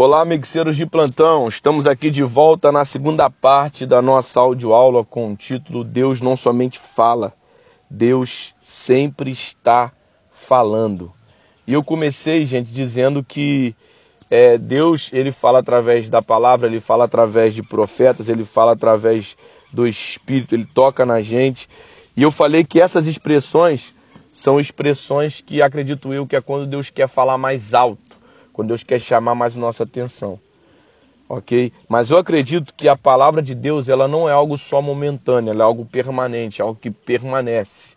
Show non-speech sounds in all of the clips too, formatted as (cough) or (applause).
Olá, mixeiros de plantão. Estamos aqui de volta na segunda parte da nossa audioaula com o título Deus não somente fala, Deus sempre está falando. E eu comecei, gente, dizendo que é, Deus ele fala através da palavra, ele fala através de profetas, ele fala através do Espírito, ele toca na gente. E eu falei que essas expressões são expressões que acredito eu que é quando Deus quer falar mais alto quando Deus quer chamar mais nossa atenção. Ok? Mas eu acredito que a palavra de Deus ela não é algo só momentâneo, ela é algo permanente, algo que permanece.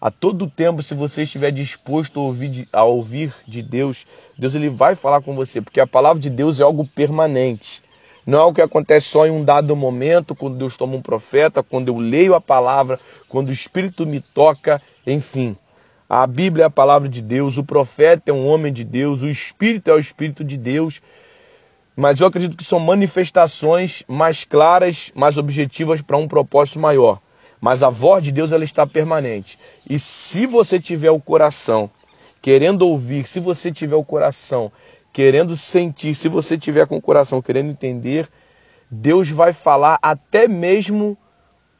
A todo tempo, se você estiver disposto a ouvir, de, a ouvir de Deus, Deus ele vai falar com você, porque a palavra de Deus é algo permanente. Não é algo que acontece só em um dado momento, quando Deus toma um profeta, quando eu leio a palavra, quando o Espírito me toca, enfim. A Bíblia é a palavra de Deus, o profeta é um homem de Deus, o Espírito é o Espírito de Deus. Mas eu acredito que são manifestações mais claras, mais objetivas para um propósito maior. Mas a voz de Deus ela está permanente. E se você tiver o coração querendo ouvir, se você tiver o coração querendo sentir, se você tiver com o coração querendo entender, Deus vai falar até mesmo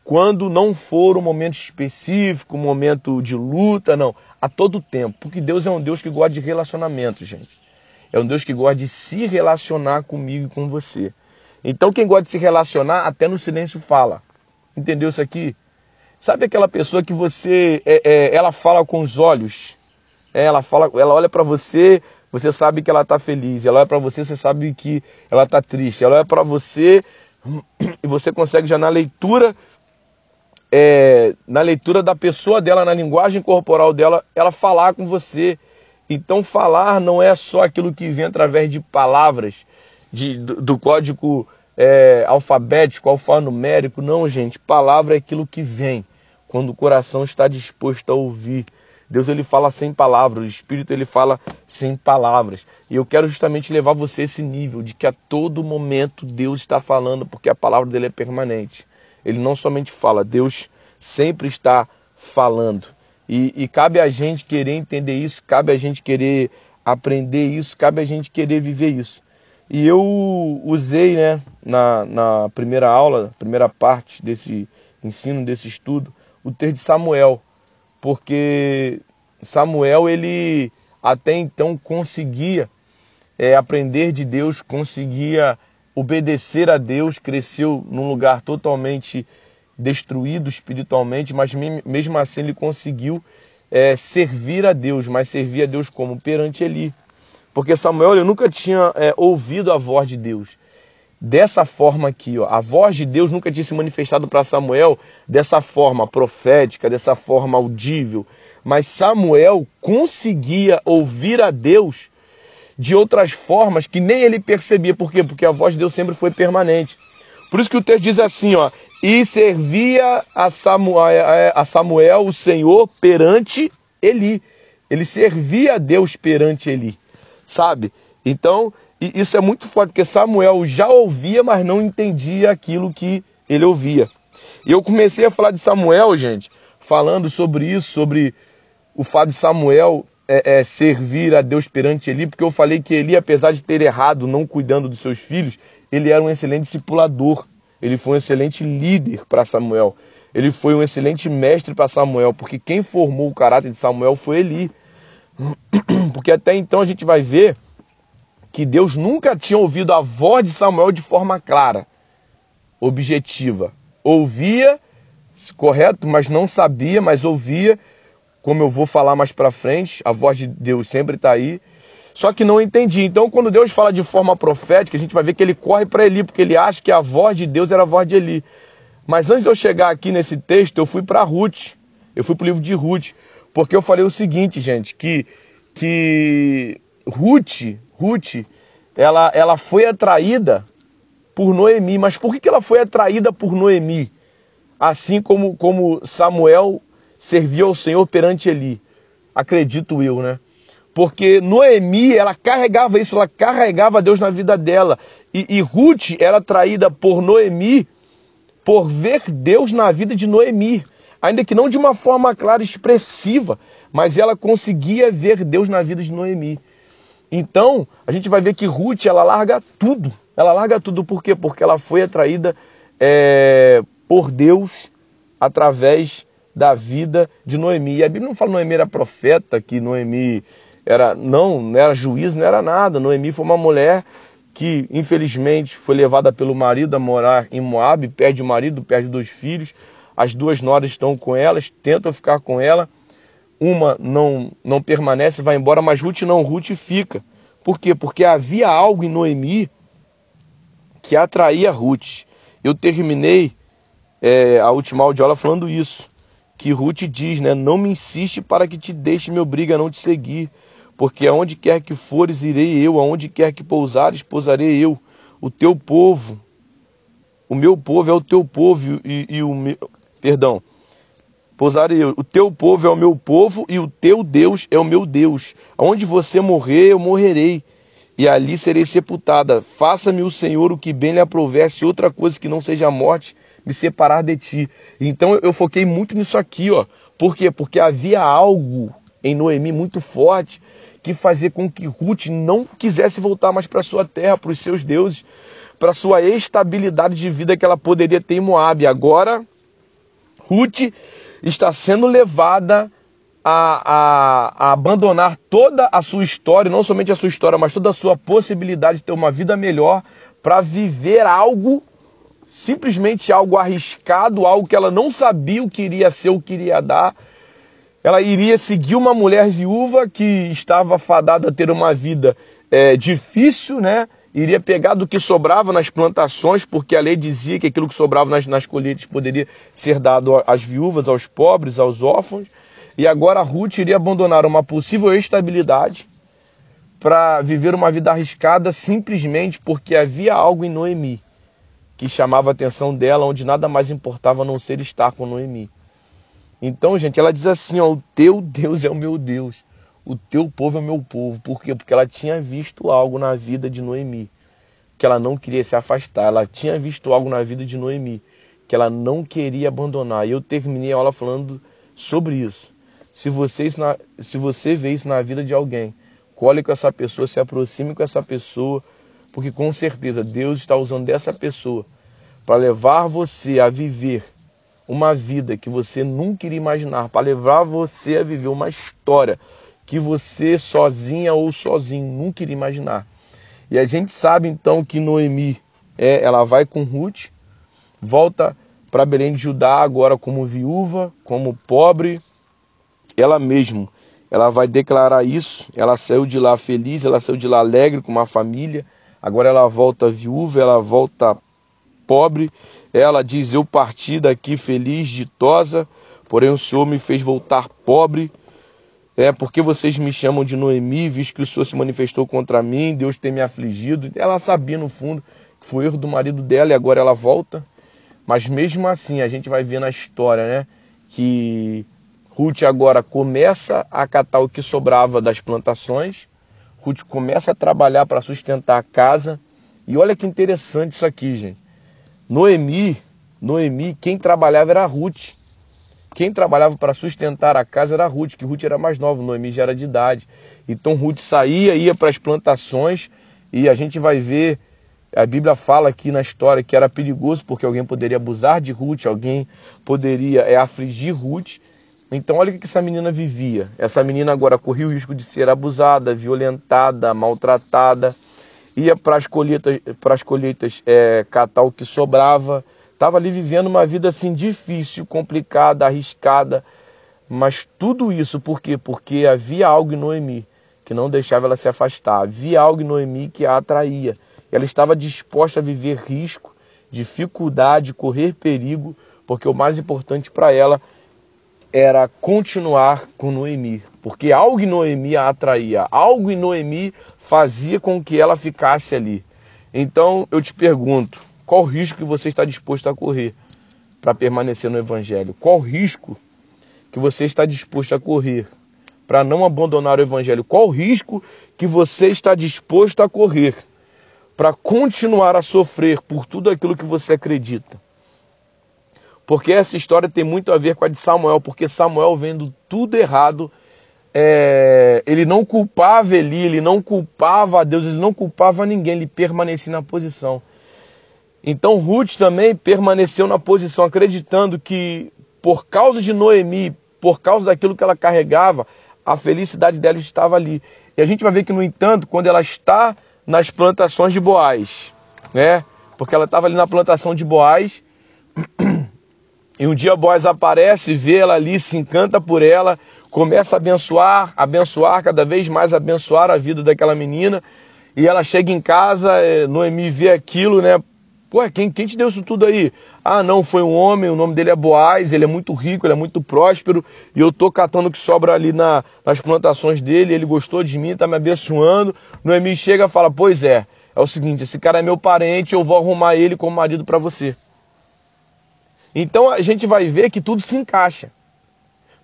quando não for um momento específico, um momento de luta, não. A todo tempo. Porque Deus é um Deus que gosta de relacionamento, gente. É um Deus que gosta de se relacionar comigo e com você. Então, quem gosta de se relacionar, até no silêncio fala. Entendeu isso aqui? Sabe aquela pessoa que você, é, é, ela fala com os olhos, é, ela fala, ela olha para você, você sabe que ela está feliz. Ela olha para você, você sabe que ela está triste. Ela olha para você (clears throat) e você consegue já na leitura é, na leitura da pessoa dela, na linguagem corporal dela, ela falar com você. Então, falar não é só aquilo que vem através de palavras, de, do, do código é, alfabético, alfanumérico. Não, gente. Palavra é aquilo que vem quando o coração está disposto a ouvir. Deus ele fala sem palavras, o Espírito ele fala sem palavras. E eu quero justamente levar você a esse nível de que a todo momento Deus está falando, porque a palavra dele é permanente ele não somente fala, Deus sempre está falando. E, e, cabe a gente querer entender isso, cabe a gente querer aprender isso, cabe a gente querer viver isso. E eu usei né, na, na primeira aula, primeira parte desse ensino, desse estudo, o texto de Samuel, porque Samuel ele até então conseguia é, aprender de Deus, conseguia obedecer a Deus, cresceu num lugar totalmente destruído espiritualmente, mas mesmo assim ele conseguiu é, servir a Deus, mas servir a Deus como? Perante Eli. Porque Samuel ele nunca tinha é, ouvido a voz de Deus. Dessa forma aqui, ó, a voz de Deus nunca tinha se manifestado para Samuel dessa forma profética, dessa forma audível. Mas Samuel conseguia ouvir a Deus de outras formas que nem ele percebia. Por quê? Porque a voz de Deus sempre foi permanente. Por isso que o texto diz assim, ó, e servia a Samuel, a Samuel o Senhor perante Eli. Ele servia a Deus perante Eli, sabe? Então, isso é muito forte, porque Samuel já ouvia, mas não entendia aquilo que ele ouvia. E eu comecei a falar de Samuel, gente, falando sobre isso, sobre o fato de Samuel é, é, servir a Deus perante Eli, porque eu falei que Eli, apesar de ter errado não cuidando dos seus filhos, ele era um excelente discipulador. Ele foi um excelente líder para Samuel. Ele foi um excelente mestre para Samuel, porque quem formou o caráter de Samuel foi Eli. (clears throat) Porque até então a gente vai ver que Deus nunca tinha ouvido a voz de Samuel de forma clara, objetiva. Ouvia, correto, mas não sabia, mas ouvia como eu vou falar mais para frente, a voz de Deus sempre está aí. Só que não entendi. Então, quando Deus fala de forma profética, a gente vai ver que ele corre para Eli, porque ele acha que a voz de Deus era a voz de Eli. Mas antes de eu chegar aqui nesse texto, eu fui para Ruth. Eu fui para o livro de Ruth. Porque eu falei o seguinte, gente, que, que Ruth, Ruth, ela, ela foi atraída por Noemi. Mas por que, que ela foi atraída por Noemi? Assim como, como Samuel servia ao Senhor perante Eli. Acredito eu, né? Porque Noemi, ela carregava isso, ela carregava Deus na vida dela. E, e Ruth era traída por Noemi por ver Deus na vida de Noemi. Ainda que não de uma forma clara, expressiva, mas ela conseguia ver Deus na vida de Noemi. Então, a gente vai ver que Ruth, ela larga tudo. Ela larga tudo por quê? Porque ela foi atraída é, por Deus através da vida de Noemi. E a Bíblia não fala que Noemi era profeta, que Noemi era. Não, não era juiz, não era nada. Noemi foi uma mulher que, infelizmente, foi levada pelo marido a morar em Moab, perde o marido, perde dois filhos. As duas noras estão com elas, tentam ficar com ela. Uma não, não permanece, vai embora, mas Ruth não, Ruth fica. Por quê? Porque havia algo em Noemi que atraía Ruth. Eu terminei é, a última audiola falando isso. Que Ruth diz, né? Não me insiste para que te deixe, me obriga a não te seguir. Porque aonde quer que fores, irei eu, aonde quer que pousares, pousarei eu. O teu povo, o meu povo é o teu povo e, e o meu. Perdão. Pousarei eu. O teu povo é o meu povo e o teu Deus é o meu Deus. Aonde você morrer, eu morrerei e ali serei sepultada. Faça-me o Senhor o que bem lhe aprovesse, outra coisa que não seja a morte, me separar de ti. Então eu foquei muito nisso aqui, ó. Por quê? Porque havia algo em Noemi muito forte que fazia com que Ruth não quisesse voltar mais para sua terra, para os seus deuses, para sua estabilidade de vida que ela poderia ter em Moab. Agora, Ruth está sendo levada a, a, a, abandonar toda a sua história, não somente a sua história, mas toda a sua possibilidade de ter uma vida melhor para viver algo, simplesmente algo arriscado, algo que ela não sabia o que iria ser, o que iria dar. Ela iria seguir uma mulher viúva que estava fadada a ter uma vida é, difícil, né? Iria pegar do que sobrava nas plantações, porque a lei dizia que aquilo que sobrava nas, nas colheitas poderia ser dado às viúvas, aos pobres, aos órfãos. E agora Ruth iria abandonar uma possível estabilidade para viver uma vida arriscada simplesmente porque havia algo em Noemi que chamava a atenção dela, onde nada mais importava a não ser estar com Noemi. Então, gente, ela diz assim: ó, o teu Deus é o meu Deus, o teu povo é o meu povo. Por quê? Porque ela tinha visto algo na vida de Noemi que ela não queria se afastar. Ela tinha visto algo na vida de Noemi que ela não queria abandonar. E eu terminei a aula falando sobre isso. Se você, se você vê isso na vida de alguém, cole com essa pessoa, se aproxime com essa pessoa, porque com certeza Deus está usando dessa pessoa para levar você a viver uma vida que você nunca iria imaginar, para levar você a viver uma história que você sozinha ou sozinho nunca iria imaginar. E a gente sabe então que Noemi, é, ela vai com Ruth, volta para Belém de Judá agora como viúva, como pobre, ela mesma, ela vai declarar isso. Ela saiu de lá feliz, ela saiu de lá alegre com uma família. Agora ela volta viúva, ela volta pobre. Ela diz: Eu parti daqui feliz, ditosa, porém o Senhor me fez voltar pobre. É porque vocês me chamam de Noemi, visto que o Senhor se manifestou contra mim, Deus tem me afligido. Ela sabia no fundo que foi erro do marido dela e agora ela volta. Mas mesmo assim, a gente vai ver na história, né, que Ruth agora começa a catar o que sobrava das plantações. Ruth começa a trabalhar para sustentar a casa. E olha que interessante isso aqui, gente. Noemi, Noemi, quem trabalhava era Ruth. Quem trabalhava para sustentar a casa era Ruth, que Ruth era mais nova, Noemi já era de idade. Então Ruth saía, ia para as plantações e a gente vai ver, a Bíblia fala aqui na história que era perigoso porque alguém poderia abusar de Ruth, alguém poderia é, afligir Ruth. Então, olha o que essa menina vivia. Essa menina agora corria o risco de ser abusada, violentada, maltratada, ia para as colheitas, para as colheitas é, catar o que sobrava. Estava ali vivendo uma vida assim difícil, complicada, arriscada. Mas tudo isso por quê? Porque havia algo em Noemi que não deixava ela se afastar. Havia algo em Noemi que a atraía. Ela estava disposta a viver risco, dificuldade, correr perigo, porque o mais importante para ela era continuar com Noemi, porque algo em Noemi a atraía, algo em Noemi fazia com que ela ficasse ali. Então eu te pergunto, qual o risco que você está disposto a correr para permanecer no Evangelho? Qual o risco que você está disposto a correr para não abandonar o Evangelho? Qual o risco que você está disposto a correr para continuar a sofrer por tudo aquilo que você acredita? Porque essa história tem muito a ver com a de Samuel, porque Samuel vendo tudo errado, é, ele não culpava Eli, ele não culpava a Deus, ele não culpava ninguém, ele permanecia na posição. Então Ruth também permaneceu na posição, acreditando que por causa de Noemi, por causa daquilo que ela carregava, a felicidade dela estava ali. E a gente vai ver que, no entanto, quando ela está nas plantações de Boaz, né? Porque ela estava ali na plantação de Boaz, (clears throat) e um dia Boaz aparece, vê ela ali, se encanta por ela, começa a abençoar, abençoar, cada vez mais abençoar a vida daquela menina. E ela chega em casa, é, Noemi vê aquilo, né? Pô, quem, quem te deu isso tudo aí? Ah, não, foi um homem, o nome dele é Boaz, ele é muito rico, ele é muito próspero, e eu tô catando o que sobra ali na, nas plantações dele, ele gostou de mim, tá me abençoando. Noemi chega e fala: Pois é, é o seguinte, esse cara é meu parente, eu vou arrumar ele como marido para você. Então a gente vai ver que tudo se encaixa.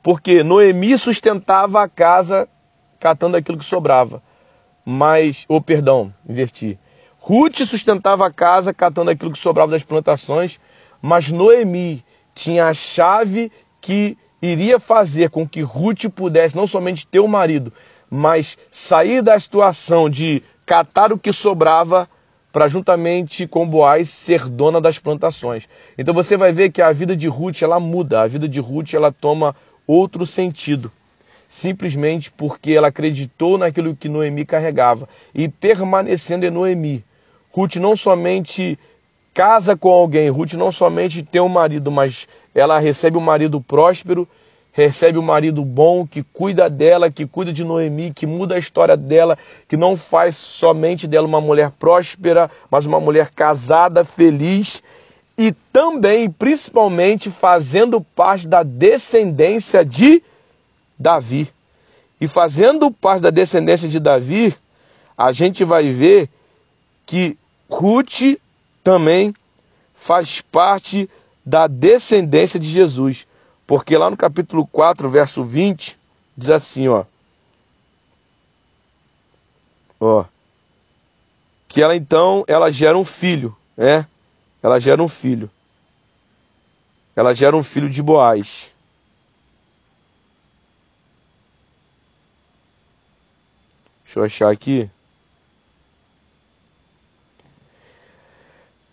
Porque Noemi sustentava a casa catando aquilo que sobrava. Mas, ou oh, perdão, inverti. Ruth sustentava a casa catando aquilo que sobrava das plantações, mas Noemi tinha a chave que iria fazer com que Ruth pudesse não somente ter o um marido, mas sair da situação de catar o que sobrava para juntamente com Boaz ser dona das plantações. Então você vai ver que a vida de Ruth ela muda, a vida de Ruth ela toma outro sentido. Simplesmente porque ela acreditou naquilo que Noemi carregava. E permanecendo em Noemi, Ruth não somente casa com alguém, Ruth não somente tem um marido, mas ela recebe um marido próspero, recebe um marido bom, que cuida dela, que cuida de Noemi, que muda a história dela, que não faz somente dela uma mulher próspera, mas uma mulher casada, feliz e também, principalmente, fazendo parte da descendência de Davi. E fazendo parte da descendência de Davi, a gente vai ver que Ruth também faz parte da descendência de Jesus. Porque lá no capítulo 4, verso 20, diz assim, ó. Ó. Que ela então, ela gera um filho, né? Ela gera um filho. Ela gera um filho de Boaz. Deixa eu achar aqui.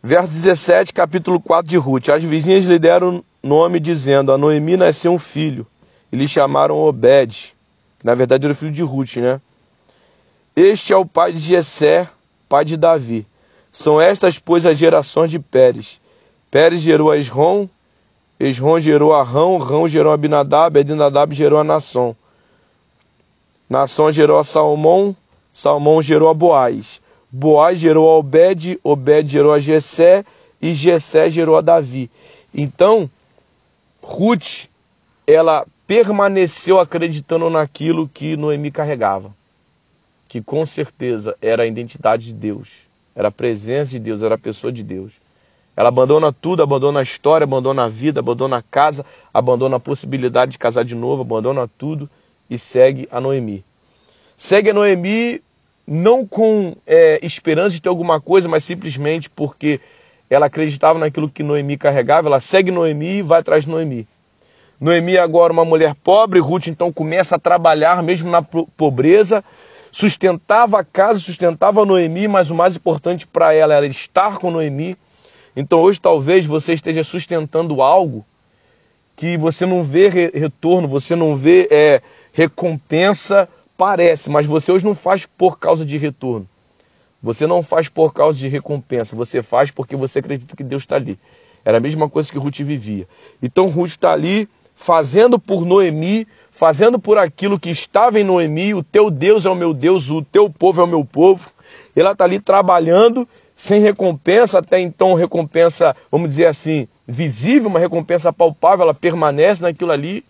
Verso 17, capítulo 4 de Ruth. As vizinhas lhe deram nome dizendo: A Noemi nasceu um filho. E lhe chamaram Obed. Na verdade era o filho de Ruth, né? Este é o pai de Jessé, pai de Davi. São estas, pois, as gerações de Pérez. Pérez gerou a Esrom, Esrom gerou a Rão, Rão gerou a Abinadab, Abinadab gerou a Nação. Nação gerou a Salmão, Salmão gerou a Boaz. Boaz gerou a Obed, Obed gerou a Jessé e Jessé gerou a Davi. Então, Ruth, ela permaneceu acreditando naquilo que Noemi carregava, que com certeza era a identidade de Deus, era a presença de Deus, era a pessoa de Deus. Ela abandona tudo, abandona a história, abandona a vida, abandona a casa, abandona a possibilidade de casar de novo, abandona tudo e segue a Noemi. Segue a Noemi não com é, esperança de ter alguma coisa, mas simplesmente porque ela acreditava naquilo que Noemi carregava, ela segue Noemi e vai atrás de Noemi. Noemi agora uma mulher pobre, Ruth então começa a trabalhar mesmo na pobreza, sustentava a casa, sustentava Noemi, mas o mais importante para ela era estar com Noemi. Então hoje talvez você esteja sustentando algo que você não vê retorno, você não vê é, recompensa Parece, mas você hoje não faz por causa de retorno. Você não faz por causa de recompensa. Você faz porque você acredita que Deus está ali. Era a mesma coisa que Ruth vivia. Então Ruth está ali fazendo por Noemi, fazendo por aquilo que estava em Noemi. O teu Deus é o meu Deus, o teu povo é o meu povo. Ela está ali trabalhando sem recompensa, até então recompensa, vamos dizer assim, visível, uma recompensa palpável, ela permanece naquilo ali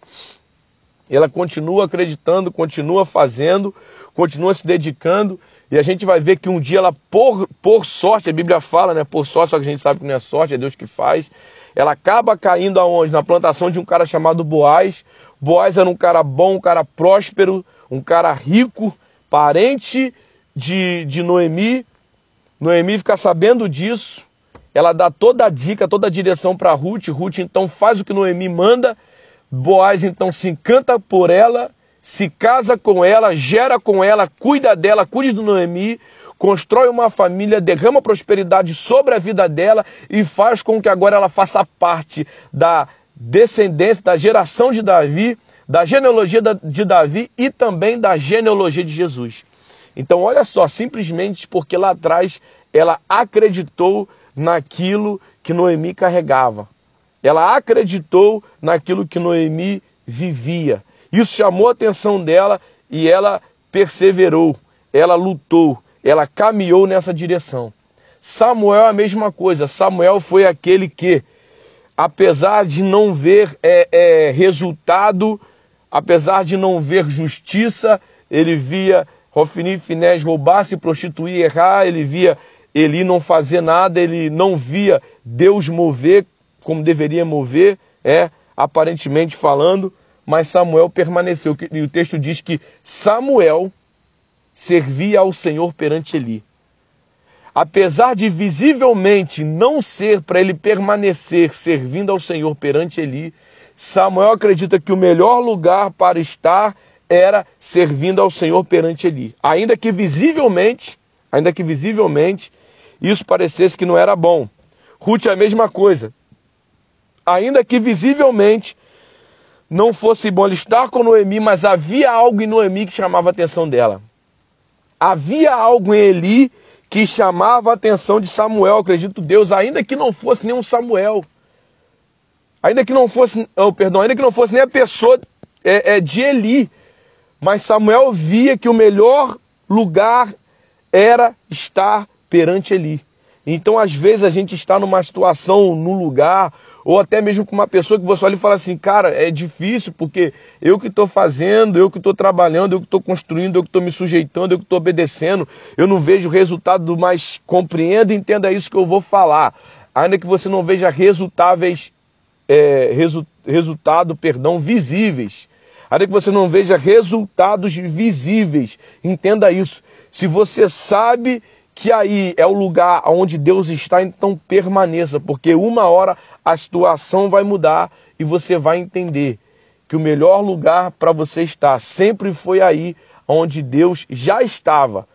ela continua acreditando, continua fazendo, continua se dedicando, e a gente vai ver que um dia ela, por, por sorte, a Bíblia fala, né? Por sorte, só que a gente sabe que não é sorte, é Deus que faz. Ela acaba caindo aonde? Na plantação de um cara chamado Boaz. Boaz era um cara bom, um cara próspero, um cara rico, parente de, de Noemi. Noemi fica sabendo disso. Ela dá toda a dica, toda a direção para Ruth. Ruth então faz o que Noemi manda Boaz então se encanta por ela se casa com ela, gera com ela, cuida dela, cuida do Noemi, constrói uma família, derrama prosperidade sobre a vida dela e faz com que agora ela faça parte da descendência, da geração de Davi, da genealogia de Davi e também da genealogia de Jesus. Então, olha só, simplesmente porque lá atrás ela acreditou naquilo que Noemi carregava. Ela acreditou naquilo que Noemi vivia. Isso chamou a atenção dela e ela perseverou, ela lutou, ela caminhou nessa direção. Samuel a mesma coisa. Samuel foi aquele que, apesar de não ver é, é, resultado, apesar de não ver justiça, ele via Rofini e Finés roubar, se prostituir, errar, ele via Eli não fazer nada, ele não via Deus mover como deveria mover, é, aparentemente falando, mas Samuel permaneceu. E o texto diz que Samuel servia ao Senhor perante Eli. Apesar de visivelmente não ser para ele permanecer servindo ao Senhor perante Eli, Samuel acredita que o melhor lugar para estar era servindo ao Senhor perante Eli. Ainda que visivelmente, ainda que visivelmente, isso parecesse que não era bom. Ruth é a mesma coisa. Ainda que visivelmente não fosse bom ele estar com Noemi, mas havia algo em Noemi que chamava a atenção dela. Havia algo em Eli que chamava a atenção de Samuel, acredito Deus, ainda que não fosse nenhum Samuel. Ainda que não fosse, oh, perdão, ainda que não fosse nem a pessoa é, é, de Eli. Mas Samuel via que o melhor lugar era estar perante Eli. Então, às vezes, a gente está numa situação, num lugar, ou até mesmo com uma pessoa que você olha e fala assim, cara, é difícil porque eu que estou fazendo, eu que estou trabalhando, eu que estou construindo, eu que estou me sujeitando, eu que estou obedecendo, eu não vejo resultado, mas compreenda e entenda isso que eu vou falar. Ainda que você não veja resultáveis, é, resu, resultado, perdão, visíveis. Ainda que você não veja resultados visíveis, entenda isso. Se você sabe que aí é o lugar onde Deus está, então permaneça, porque uma hora a situação vai mudar e você vai entender que o melhor lugar para você estar sempre foi aí onde Deus já estava.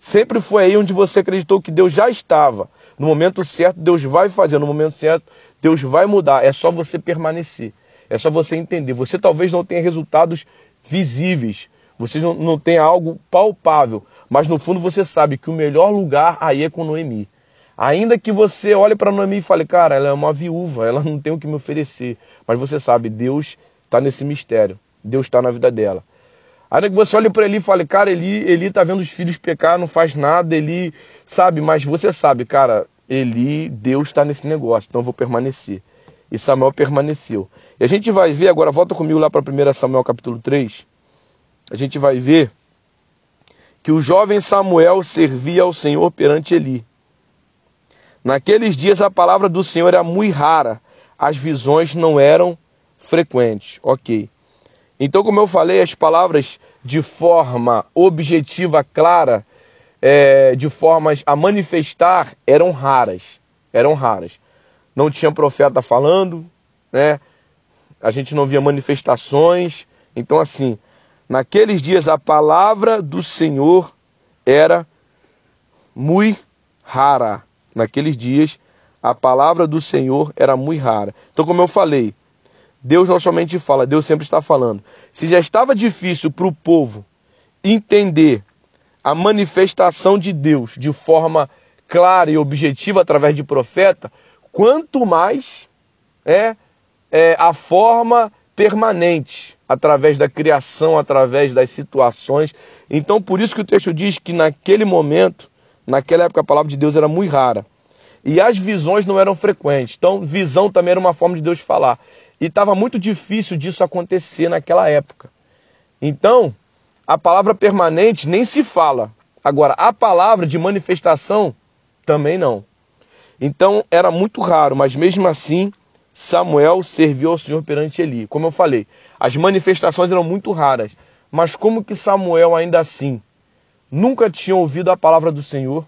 Sempre foi aí onde você acreditou que Deus já estava. No momento certo, Deus vai fazer, no momento certo, Deus vai mudar. É só você permanecer. É só você entender. Você talvez não tenha resultados visíveis, você não, tenha algo palpável, mas no fundo você sabe que o melhor lugar aí é com Noemi. Ainda que você olhe para Noemi e fale, cara, ela é uma viúva, ela não tem o que me oferecer. Mas você sabe, Deus está nesse mistério. Deus está na vida dela. Ainda que você olhe para ele e fale, cara, Eli, Eli tá vendo os filhos pecar, não faz nada, Eli, sabe, mas você sabe, cara, Eli, Deus está nesse negócio, então eu vou permanecer. E Samuel permaneceu. E a gente vai ver agora, volta comigo lá para 1 Samuel capítulo 3. A gente vai ver que o jovem Samuel servia ao Senhor perante Eli. Naqueles dias a palavra do Senhor era muito rara, as visões não eram frequentes. Ok. Então, como eu falei, as palavras de forma objetiva, clara, é, de formas a manifestar, eram raras. Eram raras. Não tinha profeta falando, né? A gente não via manifestações. Então, assim, Naqueles dias a palavra do Senhor era muito rara. Naqueles dias a palavra do Senhor era muito rara. Então, como eu falei, Deus não somente fala, Deus sempre está falando. Se já estava difícil para o povo entender a manifestação de Deus de forma clara e objetiva através de profeta, quanto mais é, é a forma permanente através da criação, através das situações. Então, por isso que o texto diz que naquele momento, naquela época, a palavra de Deus era muito rara. E as visões não eram frequentes. Então, visão também era uma forma de Deus falar. E estava muito difícil disso acontecer naquela época. Então, a palavra permanente nem se fala. Agora, a palavra de manifestação também não. Então, era muito raro, mas mesmo assim, Samuel serviu ao Senhor perante Eli. Como eu falei, as manifestações eram muito raras, mas como que Samuel ainda assim nunca tinha ouvido a palavra do Senhor,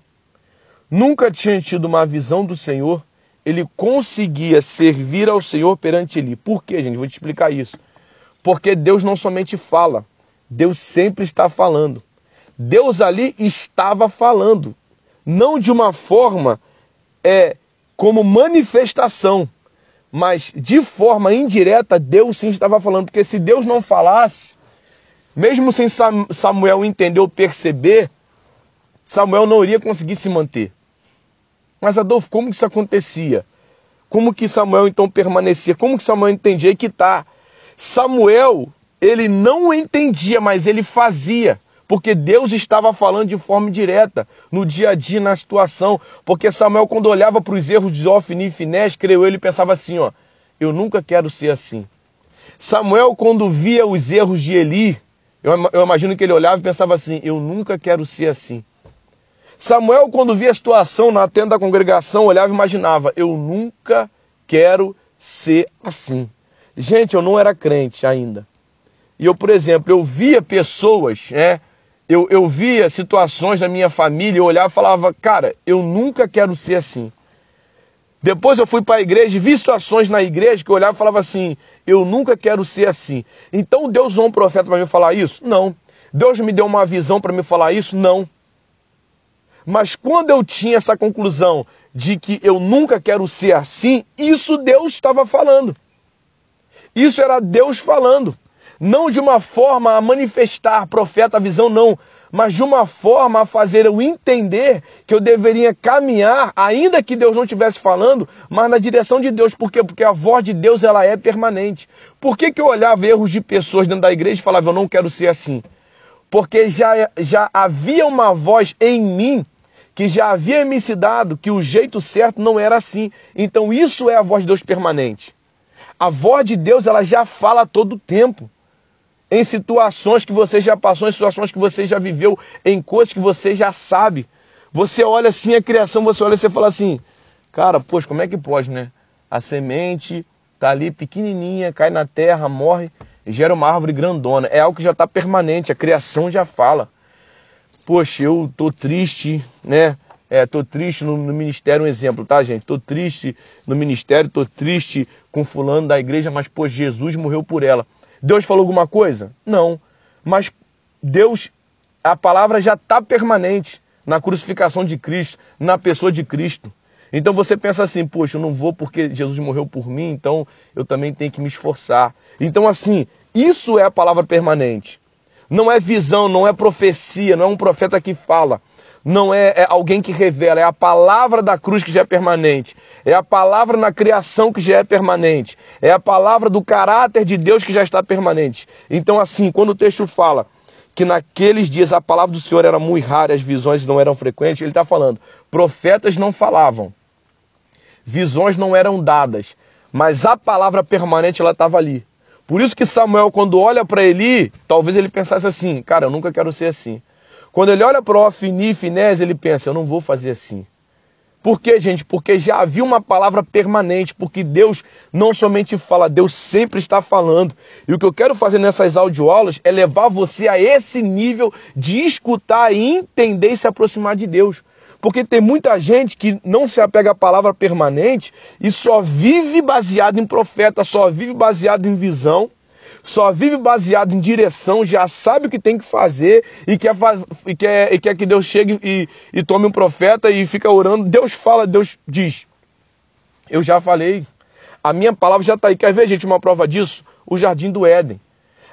nunca tinha tido uma visão do Senhor, ele conseguia servir ao Senhor perante Eli. Por quê, gente? Vou te explicar isso. Porque Deus não somente fala, Deus sempre está falando. Deus ali estava falando, não de uma forma é como manifestação, mas de forma indireta Deus sim estava falando, porque se Deus não falasse, mesmo sem Samuel entender ou perceber, Samuel não iria conseguir se manter. Mas Adolfo, como que isso acontecia? Como que Samuel então permanecia? Como que Samuel entendia? Que tá. Samuel, ele não entendia, mas ele fazia. Porque Deus estava falando de forma direta, no dia a dia, na situação. Porque Samuel, quando olhava para os erros de Ofni e Finés, creio ele, pensava assim, ó, eu nunca quero ser assim. Samuel, quando via os erros de Eli, eu, eu imagino que ele olhava e pensava assim: eu nunca quero ser assim. Samuel, quando via a situação na tenda da congregação, olhava e imaginava: eu nunca quero ser assim. Gente, eu não era crente ainda. E eu, por exemplo, eu via pessoas, né? Eu, eu via situações na minha família, eu olhava e falava, cara, eu nunca quero ser assim. Depois eu fui para a igreja e vi situações na igreja que eu olhava e falava assim: eu nunca quero ser assim. Então Deus usou um profeta para me falar isso? Não. Deus me deu uma visão para me falar isso? Não. Mas quando eu tinha essa conclusão de que eu nunca quero ser assim, isso Deus estava falando. Isso era Deus falando. Não de uma forma a manifestar profeta a visão, não mas de uma forma a fazer eu entender que eu deveria caminhar, ainda que Deus não estivesse falando, mas na direção de Deus. Por quê? Porque a voz de Deus ela é permanente. Por que, que eu olhava erros de pessoas dentro da igreja e falava, eu não quero ser assim? Porque já, já havia uma voz em mim que já havia me ensinado que o jeito certo não era assim. Então isso é a voz de Deus permanente. A voz de Deus ela já fala todo o tempo em situações que você já passou, em situações que você já viveu, em coisas que você já sabe. Você olha assim a criação, você olha e você fala assim, cara, poxa, como é que pode, né? A semente tá ali pequenininha, cai na terra, morre gera uma árvore grandona. É algo que já está permanente, a criação já fala. Poxa, eu tô triste, né? É, tô triste no, no, ministério, um exemplo, tá, gente? Tô triste no ministério, tô triste com fulano da igreja, mas, pô, Jesus morreu por ela. Deus falou alguma coisa? Não. Mas Deus, a palavra já está permanente na crucificação de Cristo, na pessoa de Cristo. Então você pensa assim, poxa, eu não vou porque Jesus morreu por mim, então eu também tenho que me esforçar. Então, assim, isso é a palavra permanente. Não é visão, não é profecia, não é um profeta que fala não é, é, alguém que revela, é a palavra da cruz que já é permanente, é a palavra na criação que já é permanente, é a palavra do caráter de Deus que já está permanente. Então, assim, quando o texto fala que naqueles dias a palavra do Senhor era muito rara, as visões não eram frequentes, ele está falando, profetas não falavam, visões não eram dadas, mas a palavra permanente ela estava ali. Por isso que Samuel, quando olha para Eli, talvez ele pensasse assim, cara, eu nunca quero ser assim. Quando ele olha para o Ofni Finés, ele pensa, eu não vou fazer assim. Por quê, gente? Porque já havia uma palavra permanente, porque Deus não somente fala, Deus sempre está falando. E o que eu quero fazer nessas audioaulas é levar você a esse nível de escutar e entender e se aproximar de Deus. Porque tem muita gente que não se apega à palavra permanente e só vive baseado em profeta, só vive baseado em visão, só vive baseado em direção, já sabe o que tem que fazer e quer, faz, e quer, e quer que Deus chegue e, e tome um profeta e fica orando. Deus fala, Deus diz. Eu já falei, a minha palavra já está aí. Quer ver, gente, uma prova disso? O jardim do Éden.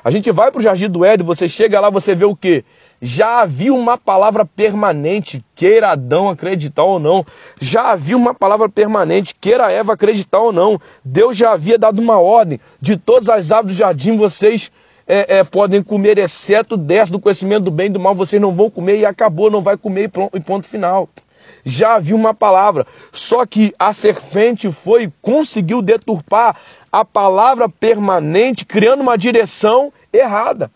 A gente vai para o jardim do Éden, você chega lá, você vê o quê? Já havia uma palavra permanente, queira Adão acreditar ou não. Já havia uma palavra permanente, queira Eva acreditar ou não. Deus já havia dado uma ordem. De todas as aves do jardim vocês é, é, podem comer, exceto dessa do conhecimento do bem e do mal, vocês não vão comer e acabou, não vai comer e ponto final. Já havia uma palavra, só que a serpente foi, conseguiu deturpar a palavra permanente, criando uma direção errada.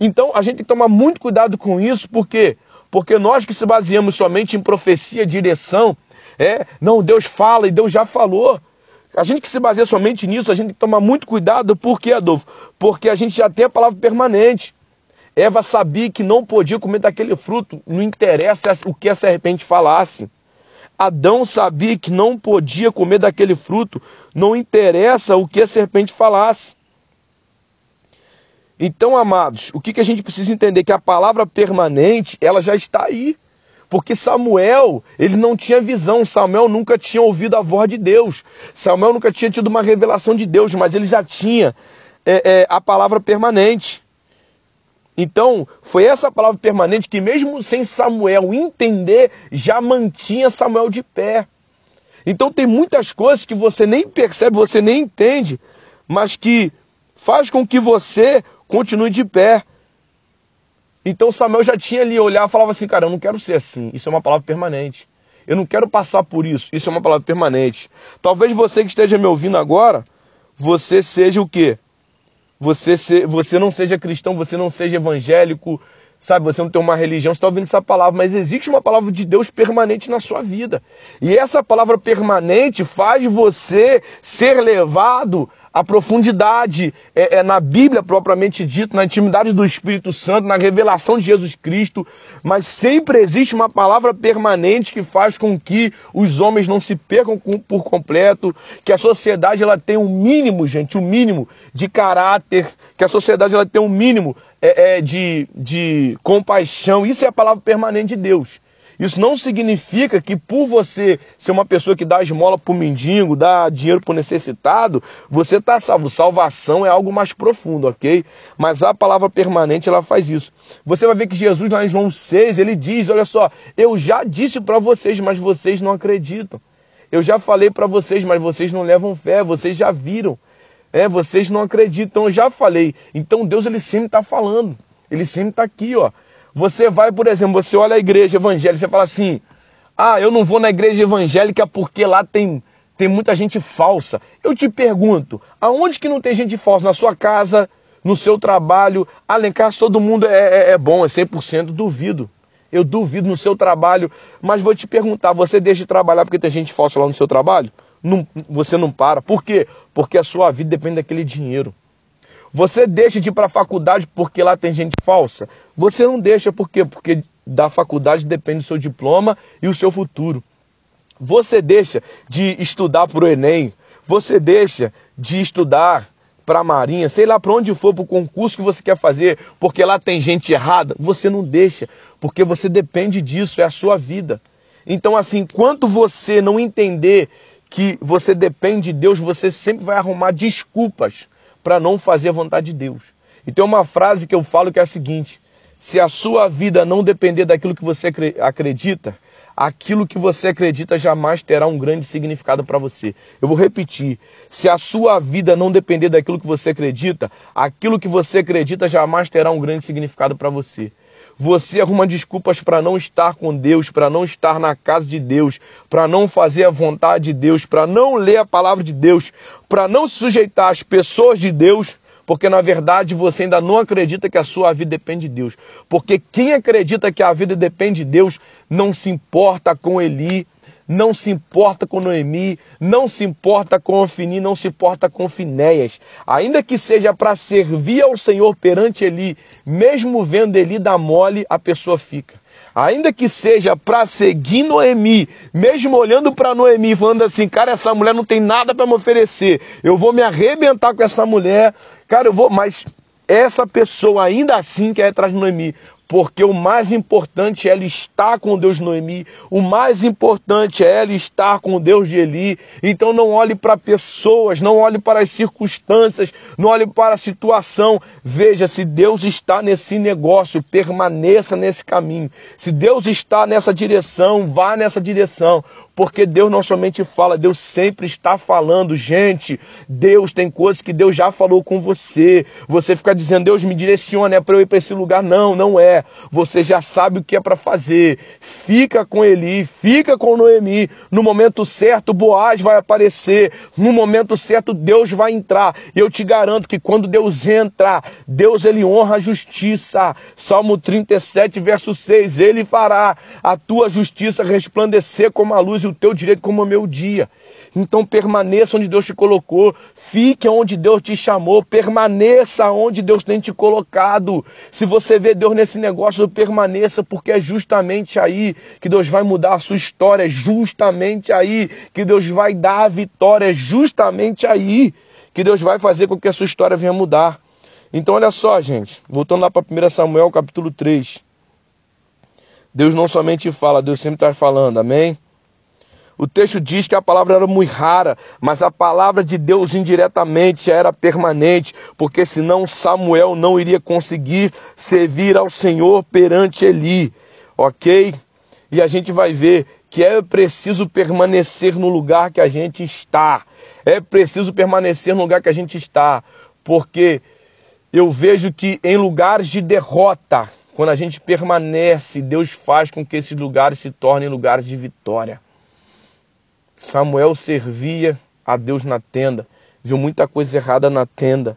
Então a gente tem que tomar muito cuidado com isso, por quê? Porque nós que se baseamos somente em profecia, direção, é, não, Deus fala e Deus já falou. A gente que se baseia somente nisso, a gente tem que tomar muito cuidado, por quê, Adolfo? Porque a gente já tem a palavra permanente. Eva sabia que não podia comer daquele fruto, não interessa o que a serpente falasse. Adão sabia que não podia comer daquele fruto, não interessa o que a serpente falasse. Então, amados, o que, que a gente precisa entender? Que a palavra permanente, ela já está aí. Porque Samuel, ele não tinha visão, Samuel nunca tinha ouvido a voz de Deus, Samuel nunca tinha tido uma revelação de Deus, mas ele já tinha é, é, a palavra permanente. Então, foi essa palavra permanente que, mesmo sem Samuel entender, já mantinha Samuel de pé. Então, tem muitas coisas que você nem percebe, você nem entende, mas que faz com que você continue de pé. Então Samuel já tinha ali olhar e falava assim, cara, eu não quero ser assim. Isso é uma palavra permanente. Eu não quero passar por isso. Isso é uma palavra permanente. Talvez você que esteja me ouvindo agora, você seja o quê? Você, se, você não seja cristão, você não seja evangélico, sabe? Você não tem uma religião, você está ouvindo essa palavra, mas existe uma palavra de Deus permanente na sua vida. E essa palavra permanente faz você ser levado a profundidade é, é, na Bíblia propriamente dito, na intimidade do Espírito Santo, na revelação de Jesus Cristo, mas sempre existe uma palavra permanente que faz com que os homens não se percam por completo, que a sociedade ela tem um mínimo, gente, um mínimo de caráter, que a sociedade ela tem um mínimo é, é de, de compaixão. Isso é a palavra permanente de Deus. Isso não significa que por você ser uma pessoa que dá esmola para o mendigo, dá dinheiro para o necessitado, você está salvo. Salvação é algo mais profundo, ok? Mas a palavra permanente, ela faz isso. Você vai ver que Jesus lá em João 6, ele diz, olha só, eu já disse para vocês, mas vocês não acreditam. Eu já falei para vocês, mas vocês não levam fé, vocês já viram. É, vocês não acreditam, eu já falei. Então Deus ele sempre está falando. Ele sempre está aqui, ó. Você vai, por exemplo, você olha a igreja evangélica, você fala assim: ah, eu não vou na igreja evangélica porque lá tem, tem muita gente falsa. Eu te pergunto, aonde que não tem gente falsa? Na sua casa, no seu trabalho? Alencar, todo mundo é, é, é bom, é 100%, duvido. Eu duvido no seu trabalho, mas vou te perguntar, você deixa de trabalhar porque tem gente falsa lá no seu trabalho? Não, você não para. Por quê? Porque a sua vida depende daquele dinheiro. Você deixa de ir para a faculdade porque lá tem gente falsa? Você não deixa por quê? Porque da faculdade depende do seu diploma e o seu futuro. Você deixa de estudar para o Enem, você deixa de estudar para a Marinha, sei lá para onde for, para o concurso que você quer fazer, porque lá tem gente errada. Você não deixa, porque você depende disso, é a sua vida. Então, assim, enquanto você não entender que você depende de Deus, você sempre vai arrumar desculpas para não fazer a vontade de Deus. E tem uma frase que eu falo que é a seguinte: se a sua vida não depender daquilo que você acredita, aquilo que você acredita jamais terá um grande significado para você. Eu vou repetir: se a sua vida não depender daquilo que você acredita, aquilo que você acredita jamais terá um grande significado para você. Você arruma desculpas para não estar com Deus, para não estar na casa de Deus, para não fazer a vontade de Deus, para não ler a palavra de Deus, para não se sujeitar às pessoas de Deus, porque na verdade você ainda não acredita que a sua vida depende de Deus. Porque quem acredita que a vida depende de Deus não se importa com Eli, não se importa com Noemi, não se importa com Ofini, não se importa com Finéias. Ainda que seja para servir ao Senhor perante Eli, mesmo vendo Eli dar mole, a pessoa fica. Ainda que seja para seguir Noemi, mesmo olhando para Noemi falando assim, cara, essa mulher não tem nada para me oferecer, eu vou me arrebentar com essa mulher, cara, eu vou, mas essa pessoa ainda assim quer atrás de Noemi, porque o mais importante é ela estar com Deus Noemi, o mais importante é ela estar com Deus de Eli. Então não olhe para pessoas, não olhe para as circunstâncias, não olhe para a situação. Veja, se Deus está nesse negócio, permaneça nesse caminho. Se Deus está nessa direção, vá nessa direção. Porque Deus não somente fala, Deus sempre está falando. Gente, Deus tem coisas que Deus já falou com você. Você fica dizendo, Deus me direciona, é para eu ir para esse lugar. Não, não é. Você já sabe o que é para fazer. Fica com Eli, fica com Noemi. No momento certo, Boaz vai aparecer. No momento certo, Deus vai entrar. E eu te garanto que quando Deus entra, Deus ele honra a justiça. Salmo 37, verso 6. Ele fará a tua justiça resplandecer como a luz o teu direito como o meu dia. Então permaneça onde Deus te colocou, fique onde Deus te chamou, permaneça onde Deus tem te colocado. Se você vê Deus nesse negócio, permaneça, porque é justamente aí que Deus vai mudar a sua história, é justamente aí que Deus vai dar a vitória, é justamente aí que Deus vai fazer com que a sua história venha mudar. Então olha só, gente, voltando lá para 1 Samuel capítulo 3. Deus não somente fala, Deus sempre está falando, amém? O texto diz que a palavra era muito rara, mas a palavra de Deus indiretamente era permanente, porque senão Samuel não iria conseguir servir ao Senhor perante Eli, ok? E a gente vai ver que é preciso permanecer no lugar que a gente está. É preciso permanecer no lugar que a gente está, porque eu vejo que em lugares de derrota, quando a gente permanece, Deus faz com que esses lugares se tornem lugares de vitória. Samuel servia a Deus na tenda, viu muita coisa errada na tenda,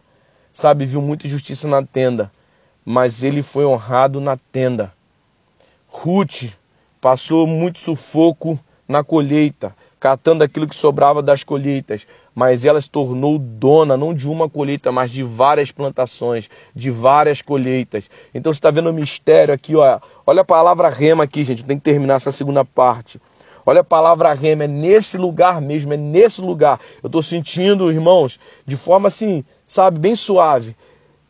sabe, viu muita injustiça na tenda, mas ele foi honrado na tenda. Ruth passou muito sufoco na colheita, catando aquilo que sobrava das colheitas, mas ela se tornou dona não de uma colheita, mas de várias plantações, de várias colheitas. Então você está vendo o mistério aqui, ó. olha a palavra rema aqui, gente, tem que terminar essa segunda parte. Olha a palavra rema, é nesse lugar mesmo, é nesse lugar. Eu estou sentindo, irmãos, de forma assim, sabe, bem suave.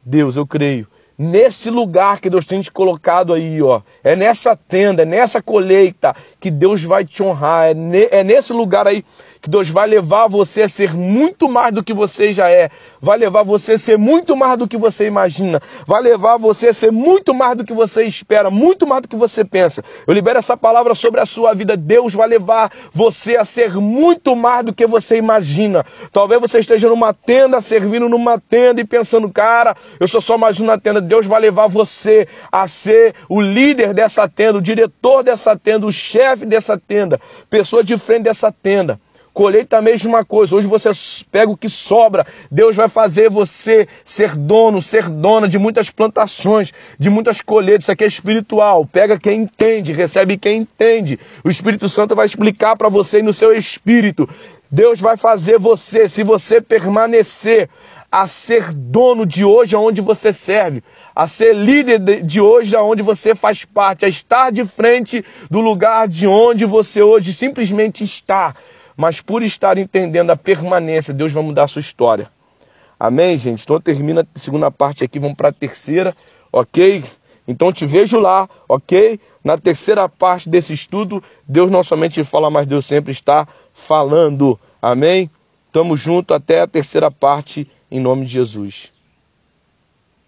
Deus, eu creio. Nesse lugar que Deus tem te colocado aí, ó. É nessa tenda, é nessa colheita que Deus vai te honrar. É, ne, é nesse lugar aí que Deus vai levar você a ser muito mais do que você já é, vai levar você a ser muito mais do que você imagina, vai levar você a ser muito mais do que você espera, muito mais do que você pensa. Eu libero essa palavra sobre a sua vida. Deus vai levar você a ser muito mais do que você imagina. Talvez você esteja numa tenda, servindo numa tenda e pensando, cara, eu sou só mais uma tenda. Deus vai levar você a ser o líder dessa tenda, o diretor dessa tenda, o chefe dessa tenda, pessoa de frente dessa tenda. Colheita a mesma coisa. Hoje você pega o que sobra. Deus vai fazer você ser dono, ser dona de muitas plantações, de muitas colheitas. Isso aqui é espiritual. Pega quem entende, recebe quem entende. O Espírito Santo vai explicar para você no seu espírito. Deus vai fazer você, se você permanecer, a ser dono de hoje aonde você serve, a ser líder de hoje aonde você faz parte, a estar de frente do lugar de onde você hoje simplesmente está mas por estar entendendo a permanência, Deus vai mudar a sua história. Amém, gente? Então termina a segunda parte aqui, vamos para a terceira, ok? Então te vejo lá, ok? Na terceira parte desse estudo, Deus não somente fala, mas Deus sempre está falando. Amém? Tamo junto até a terceira parte, em nome de Jesus.